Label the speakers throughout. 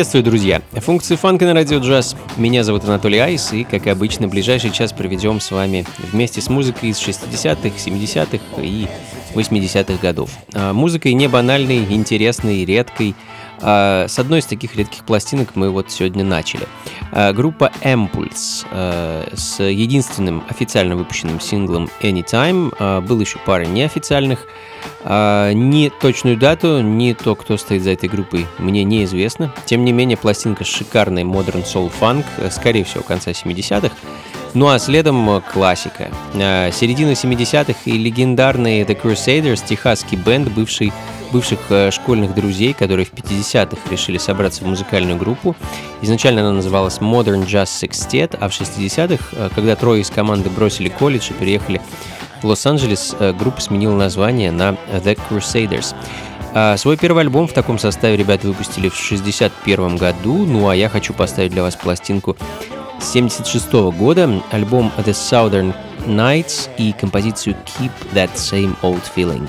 Speaker 1: Приветствую, друзья! Функции фанка на радио джаз. Меня зовут Анатолий Айс, и, как обычно, ближайший час проведем с вами вместе с музыкой из 60-х, 70-х и 80-х годов. А, музыкой не банальной, интересной, редкой. А, с одной из таких редких пластинок мы вот сегодня начали. А, группа Impulse с единственным официально выпущенным синглом Anytime. Был еще пара неофициальных. А, ни точную дату, ни то, кто стоит за этой группой, мне неизвестно. Тем не менее, пластинка шикарный Modern Soul Funk, скорее всего, конца 70-х. Ну а следом классика. А, середина 70-х и легендарный The Crusaders, техасский бенд, бывший, бывших э, школьных друзей, которые в 50-х решили собраться в музыкальную группу. Изначально она называлась Modern Jazz Sextet, а в 60-х, э, когда трое из команды бросили колледж и переехали Лос-Анджелес э, группа сменила название на The Crusaders. А свой первый альбом в таком составе ребята выпустили в 1961 году, ну а я хочу поставить для вас пластинку 1976 года, альбом The Southern Nights и композицию Keep That Same Old Feeling.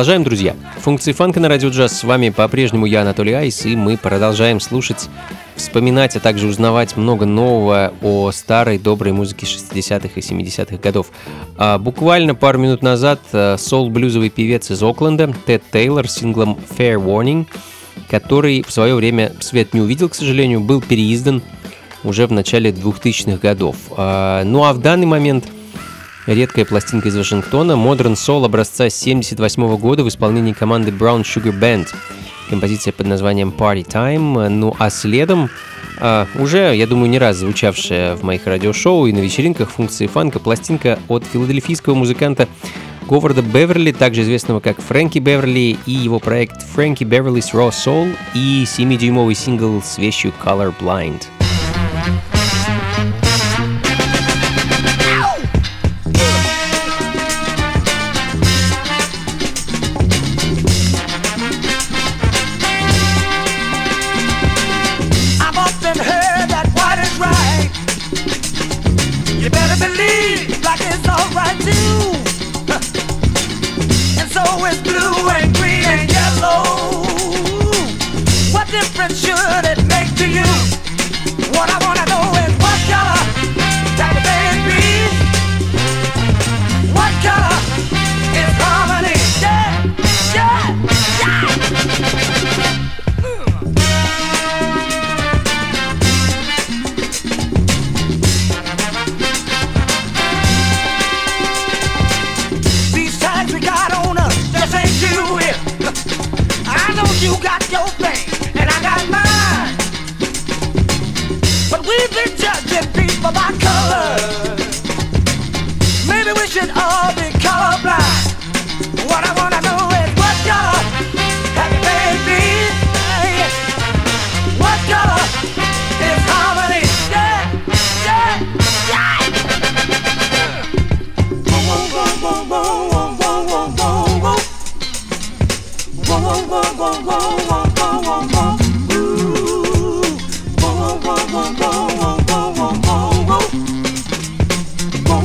Speaker 1: Продолжаем, друзья. Функции фанка на радио джаз. С вами по-прежнему я, Анатолий Айс, и мы продолжаем слушать, вспоминать, а также узнавать много нового о старой доброй музыке 60-х и 70-х годов. А буквально пару минут назад э, сол-блюзовый певец из Окленда Тед Тейлор с синглом Fair Warning, который в свое время свет не увидел, к сожалению, был переиздан уже в начале 2000-х годов. А, Ну а в данный момент редкая пластинка из Вашингтона Modern Soul образца 78 года в исполнении команды Brown Sugar Band. Композиция под названием Party Time. Ну а следом а, уже, я думаю, не раз звучавшая в моих радиошоу и на вечеринках функции фанка пластинка от филадельфийского музыканта Говарда Беверли, также известного как Фрэнки Беверли, и его проект Фрэнки Беверли's Raw Soul и 7-дюймовый сингл с вещью Color Blind.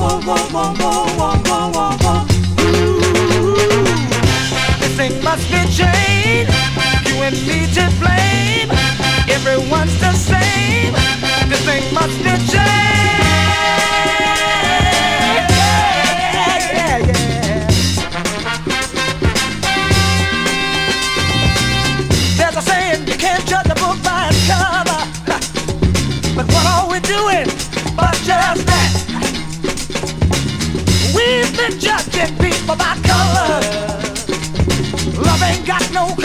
Speaker 2: more, more, more. People color. Love ain't got no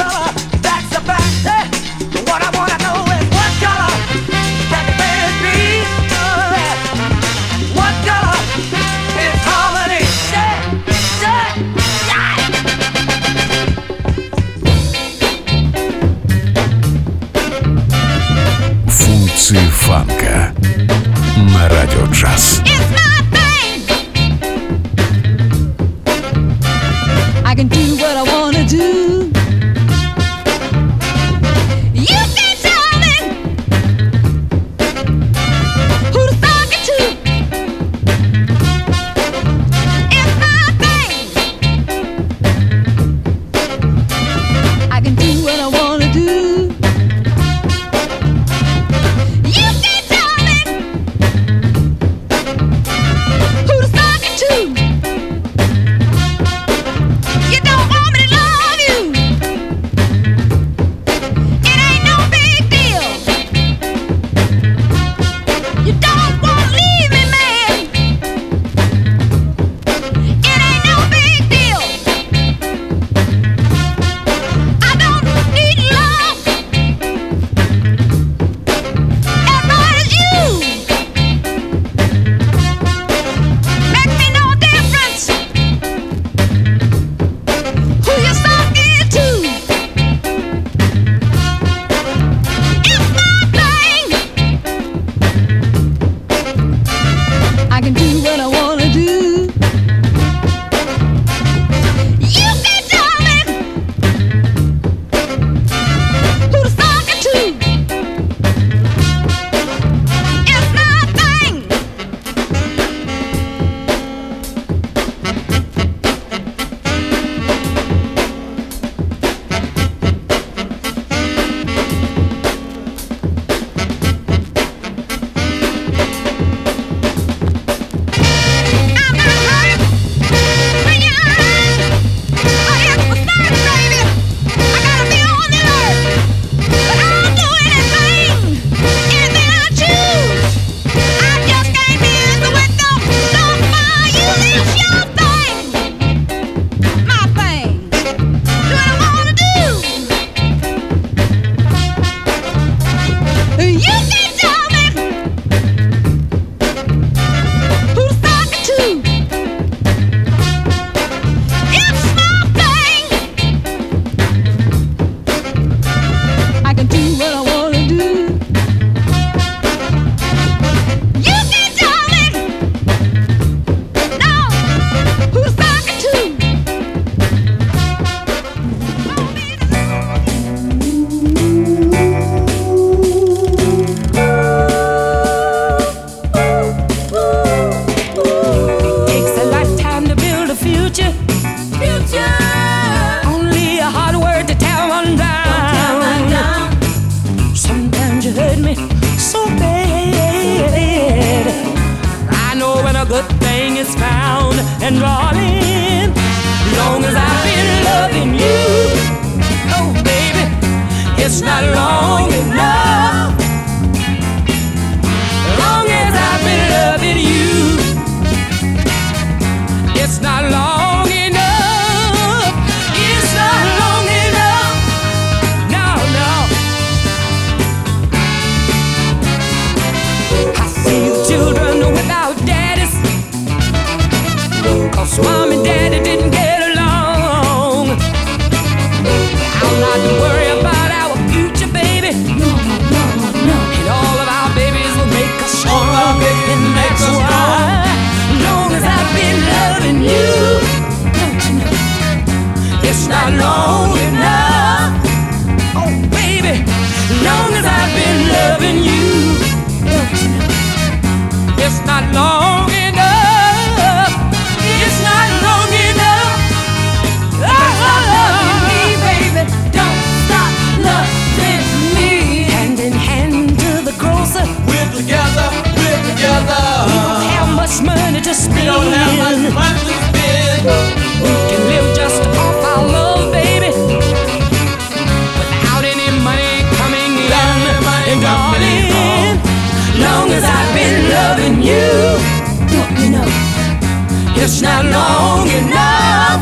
Speaker 3: long enough.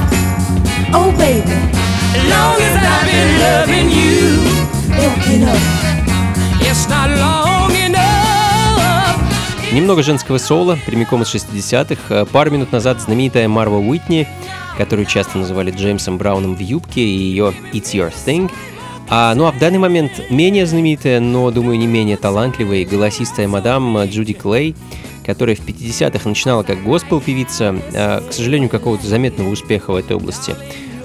Speaker 3: Oh, baby, long as I've been loving you. Don't up. It's not long.
Speaker 1: Немного женского соло, прямиком из 60-х. Э, пару минут назад знаменитая Марва Уитни, которую часто называли Джеймсом Брауном в юбке, и ее «It's Your Thing», а, ну а в данный момент менее знаменитая, но, думаю, не менее талантливая и голосистая мадам э, Джуди Клей – которая в 50-х начинала как госпел-певица, а, к сожалению, какого-то заметного успеха в этой области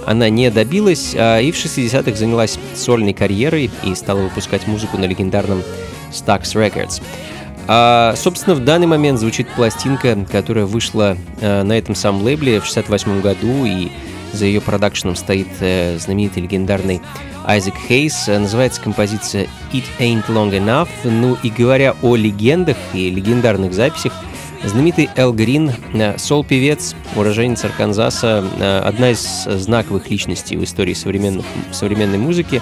Speaker 1: она не добилась, а и в 60-х занялась сольной карьерой и стала выпускать музыку на легендарном Stax Records. А, собственно, в данный момент звучит пластинка, которая вышла а, на этом самом лейбле в 68 году, и за ее продакшеном стоит а, знаменитый легендарный Айзек Хейс. Называется композиция «It Ain't Long Enough». Ну и говоря о легендах и легендарных записях, знаменитый Эл Грин, э, сол-певец, уроженец Арканзаса, э, одна из знаковых личностей в истории современной музыки,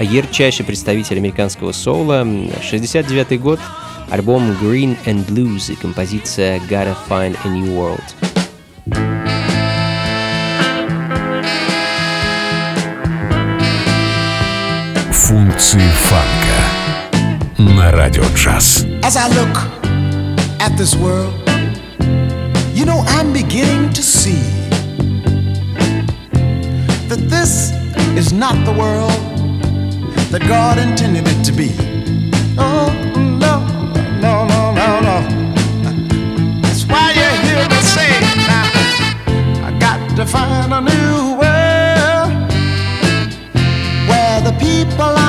Speaker 1: ярчайший представитель американского соула. 69 год, альбом Green and Blues и композиция Gotta Find a New World.
Speaker 4: Функции фанка на радио джаз.
Speaker 5: As I look at this world, you know, I'm beginning to see that this is not the world that God intended it to be. Oh, no, no, no, no, no. That's why you hear me say now, I got to find a new people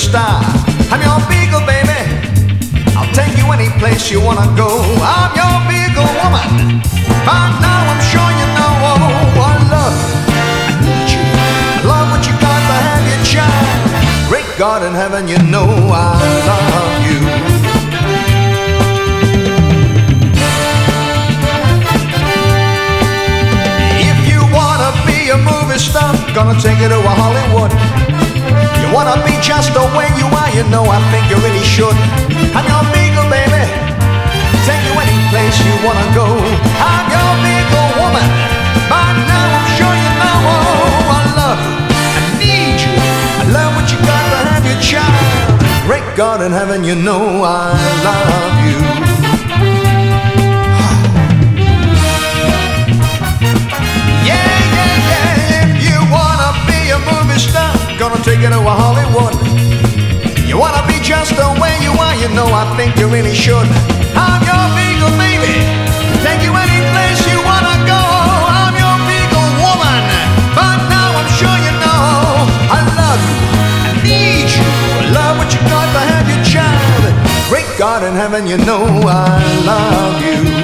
Speaker 6: star. I'm your beagle, baby. I'll take you any place you wanna go. I'm your beagle woman. By now I'm sure you know. Oh, I love. I need you. I love what you got to have your child. Great God in heaven, you know I love you. If you wanna be a movie star, gonna take you to a Hollywood. You wanna be just the way you are, you know I think you really should. I'm your beagle, baby. Take you any place you wanna go. I'm your beagle woman. By now I'm sure you know oh, I love you. I need you. I love what you got to have your child. Great God in heaven, you know I love you. Yeah, gonna take you to a Hollywood. You wanna be just the way you are, you know I think you really should. I'm your beagle, baby. Take you any place you wanna go. I'm your beagle woman. But now I'm sure you know I love you. I need you. I love what you got to have your child. Great God in heaven, you know I love you.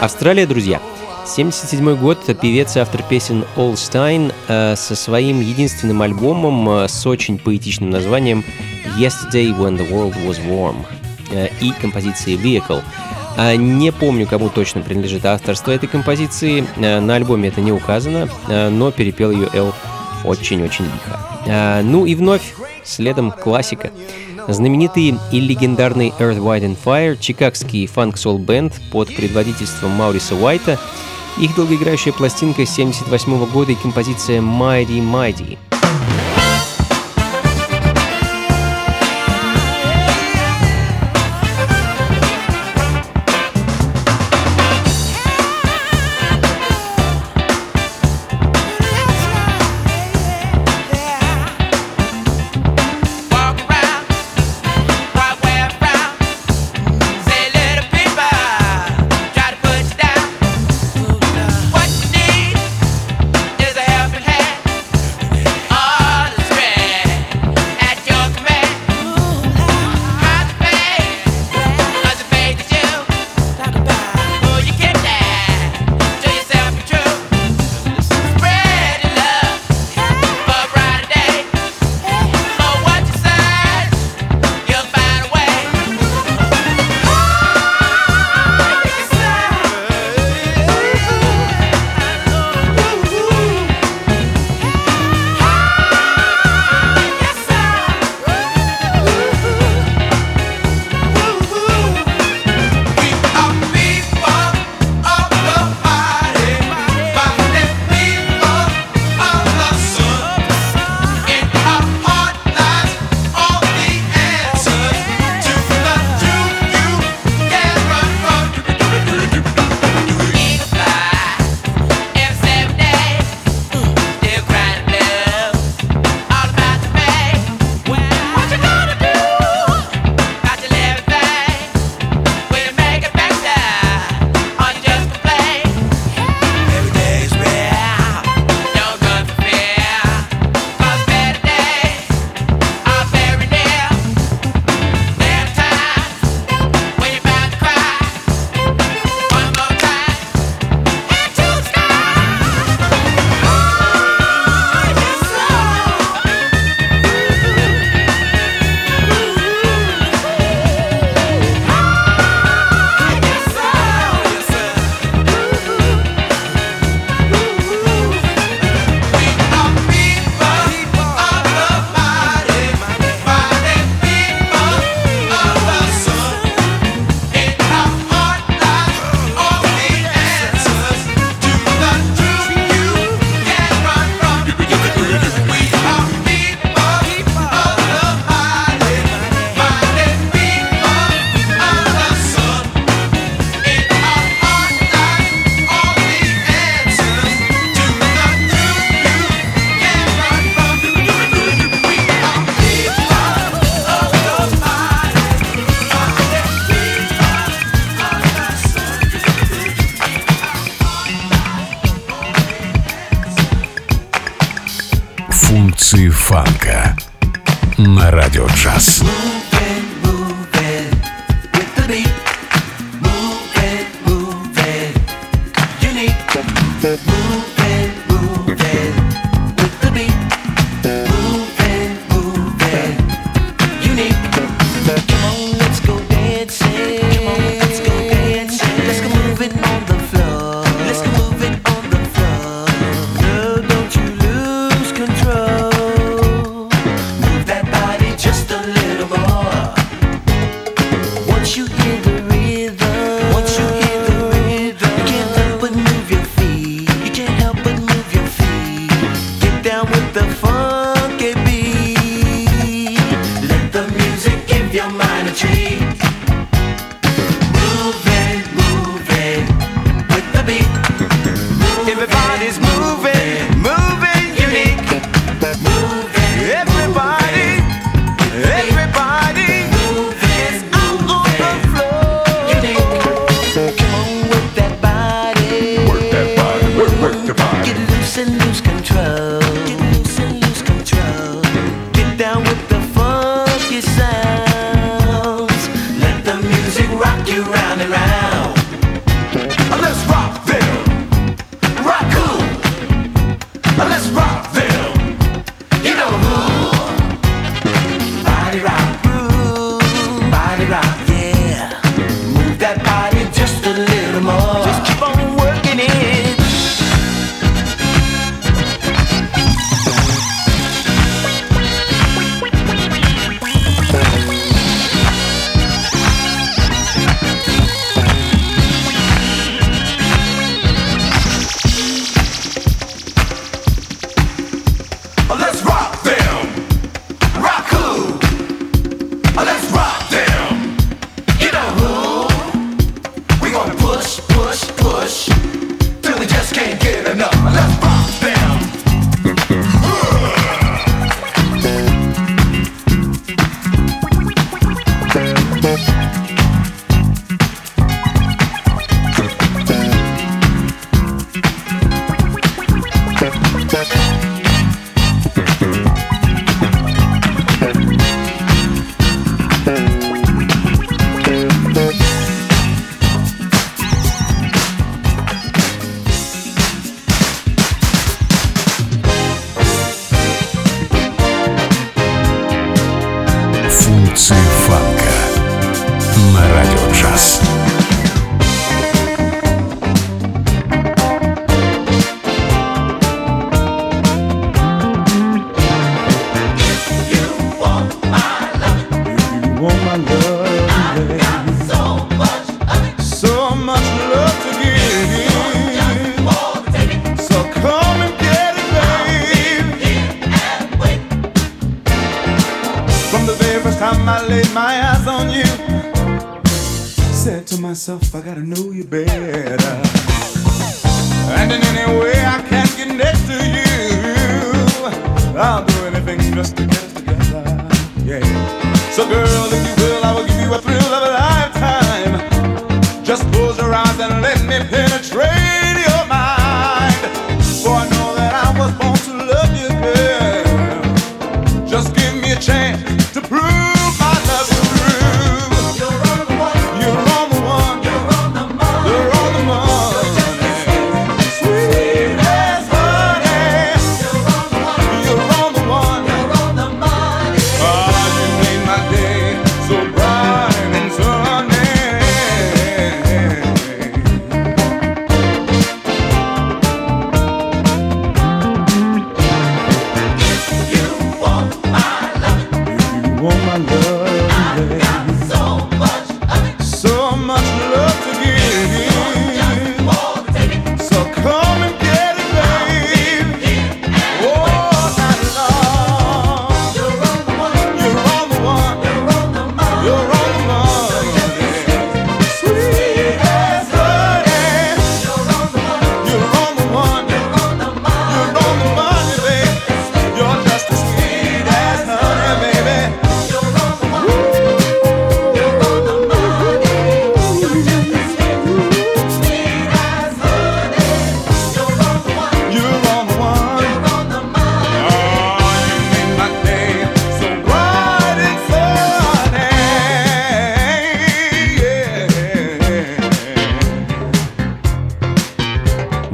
Speaker 1: Австралия, друзья. 77 год, певец и автор песен Ол Стайн э, со своим единственным альбомом э, с очень поэтичным названием Yesterday When the World Was Warm э, и композицией Vehicle. А, Не помню, кому точно принадлежит авторство этой композиции, э, на альбоме это не указано, э, но перепел ее Эл очень-очень лихо. А, Ну и вновь, следом классика. Знаменитый и легендарный Earth, White and Fire, чикагский фанк-сол бенд под предводительством Мауриса Уайта, их долгоиграющая пластинка 78 года и композиция Mighty Mighty.
Speaker 4: час. first time I laid my eyes on you, said to myself, I gotta know you better. And in any way I can get next to you, I'll do anything just to get us together. Yeah. So, girl, if you will, I will give you a thrill of a lifetime. Just close your eyes and let me penetrate your mind. For I know that I was born to love you, girl. Just give me a chance to prove.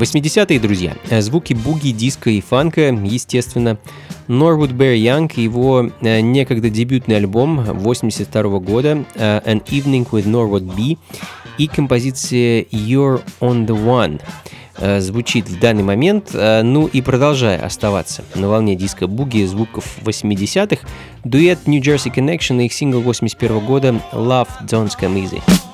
Speaker 1: 80-е, друзья. Э, Звуки буги, диска и фанка, естественно. Норвуд Берри Янг, его э, некогда дебютный альбом 82 года э, An Evening with Norwood B и композиция You're on the One звучит в данный момент, ну и продолжая оставаться на волне диска буги звуков 80-х, дуэт New Jersey Connection и их сингл 81 года Love Don't Come Easy.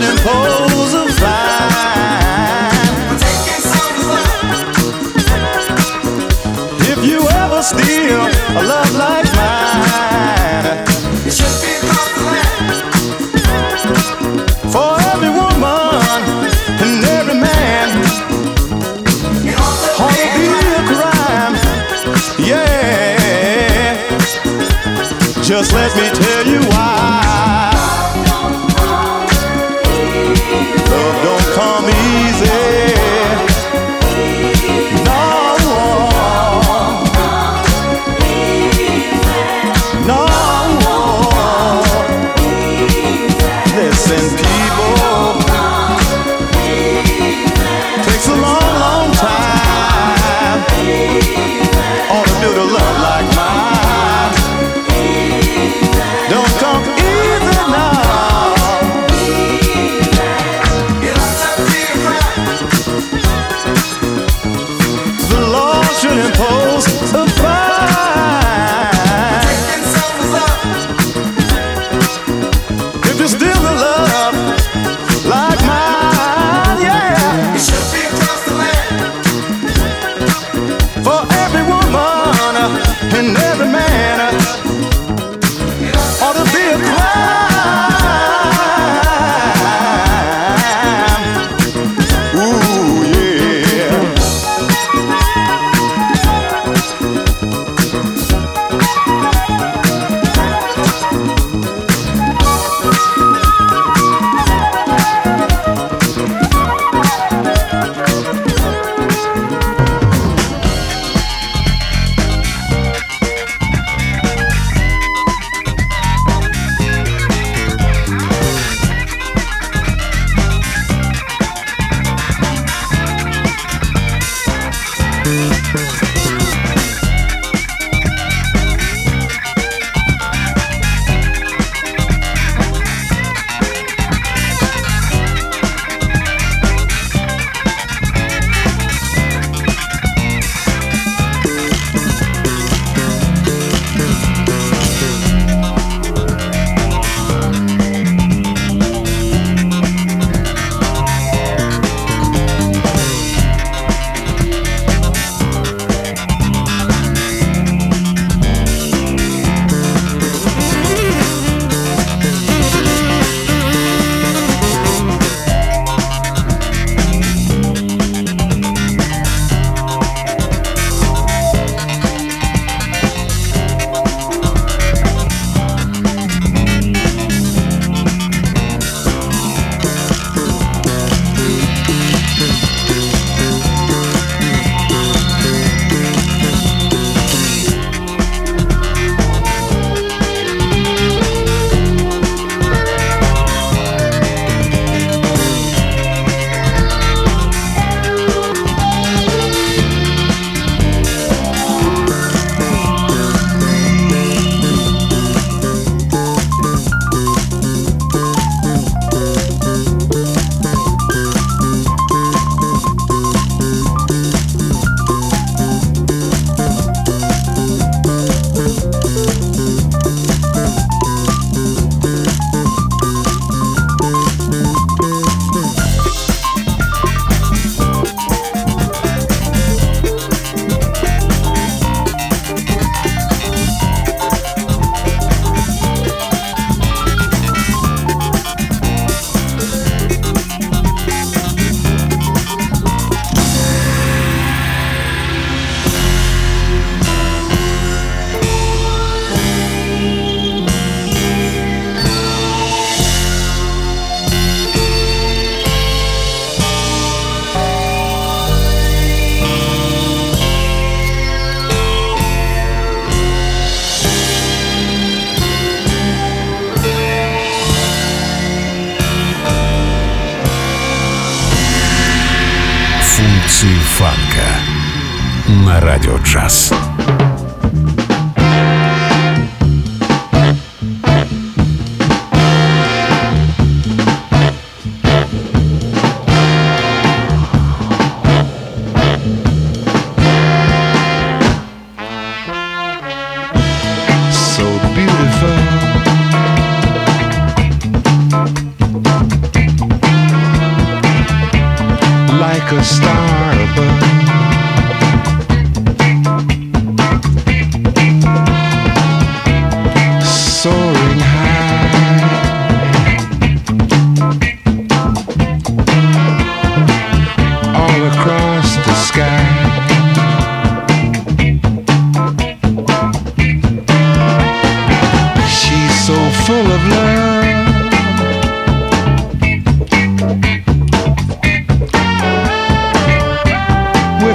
Speaker 5: Law should impose a. If you ever steal a love like mine, for every woman and every man, ought to be a crime. Yeah, just let me tell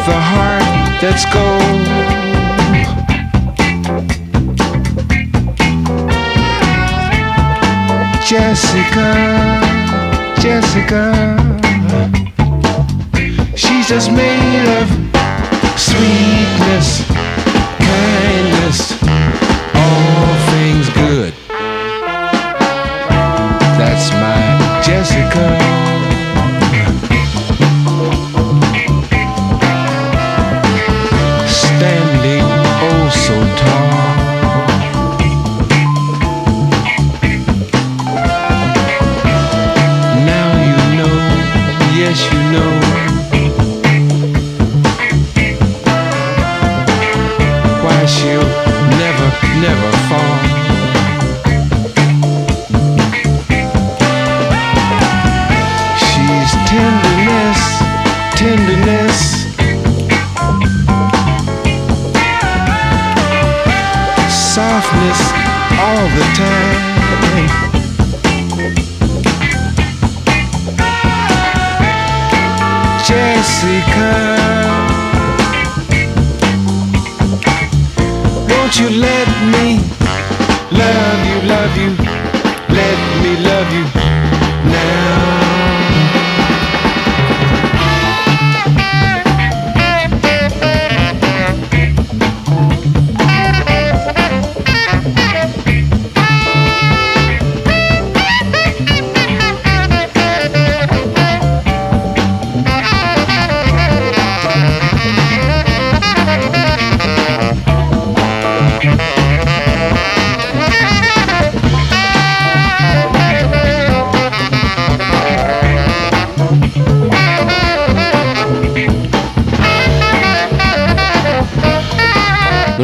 Speaker 5: A heart that's gold. Jessica, Jessica. She's just made of sweetness, kindness all things good. That's my Jessica.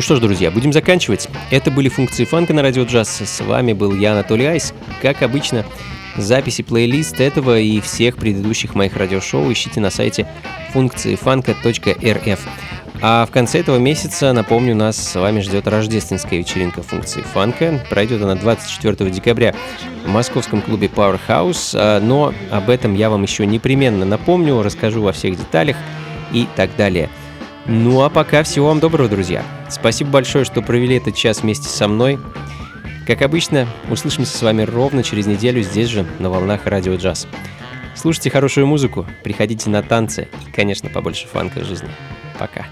Speaker 1: Ну что ж, друзья, будем заканчивать. Это были функции фанка на радио джаз. С вами был я, Анатолий Айс. Как обычно, записи плейлист этого и всех предыдущих моих радиошоу ищите на сайте функциифанка.рф. А в конце этого месяца, напомню, нас с вами ждет рождественская вечеринка функции фанка. Пройдет она 24 декабря в московском клубе Powerhouse. А, Но об этом я вам еще непременно напомню, расскажу во всех деталях и так далее. Ну а пока всего вам доброго, друзья. Спасибо большое, что провели этот час вместе со мной. Как обычно, услышимся с вами ровно через неделю здесь же, на волнах радио джаз. Слушайте хорошую музыку, приходите на танцы и, конечно, побольше фанка в жизни. Пока.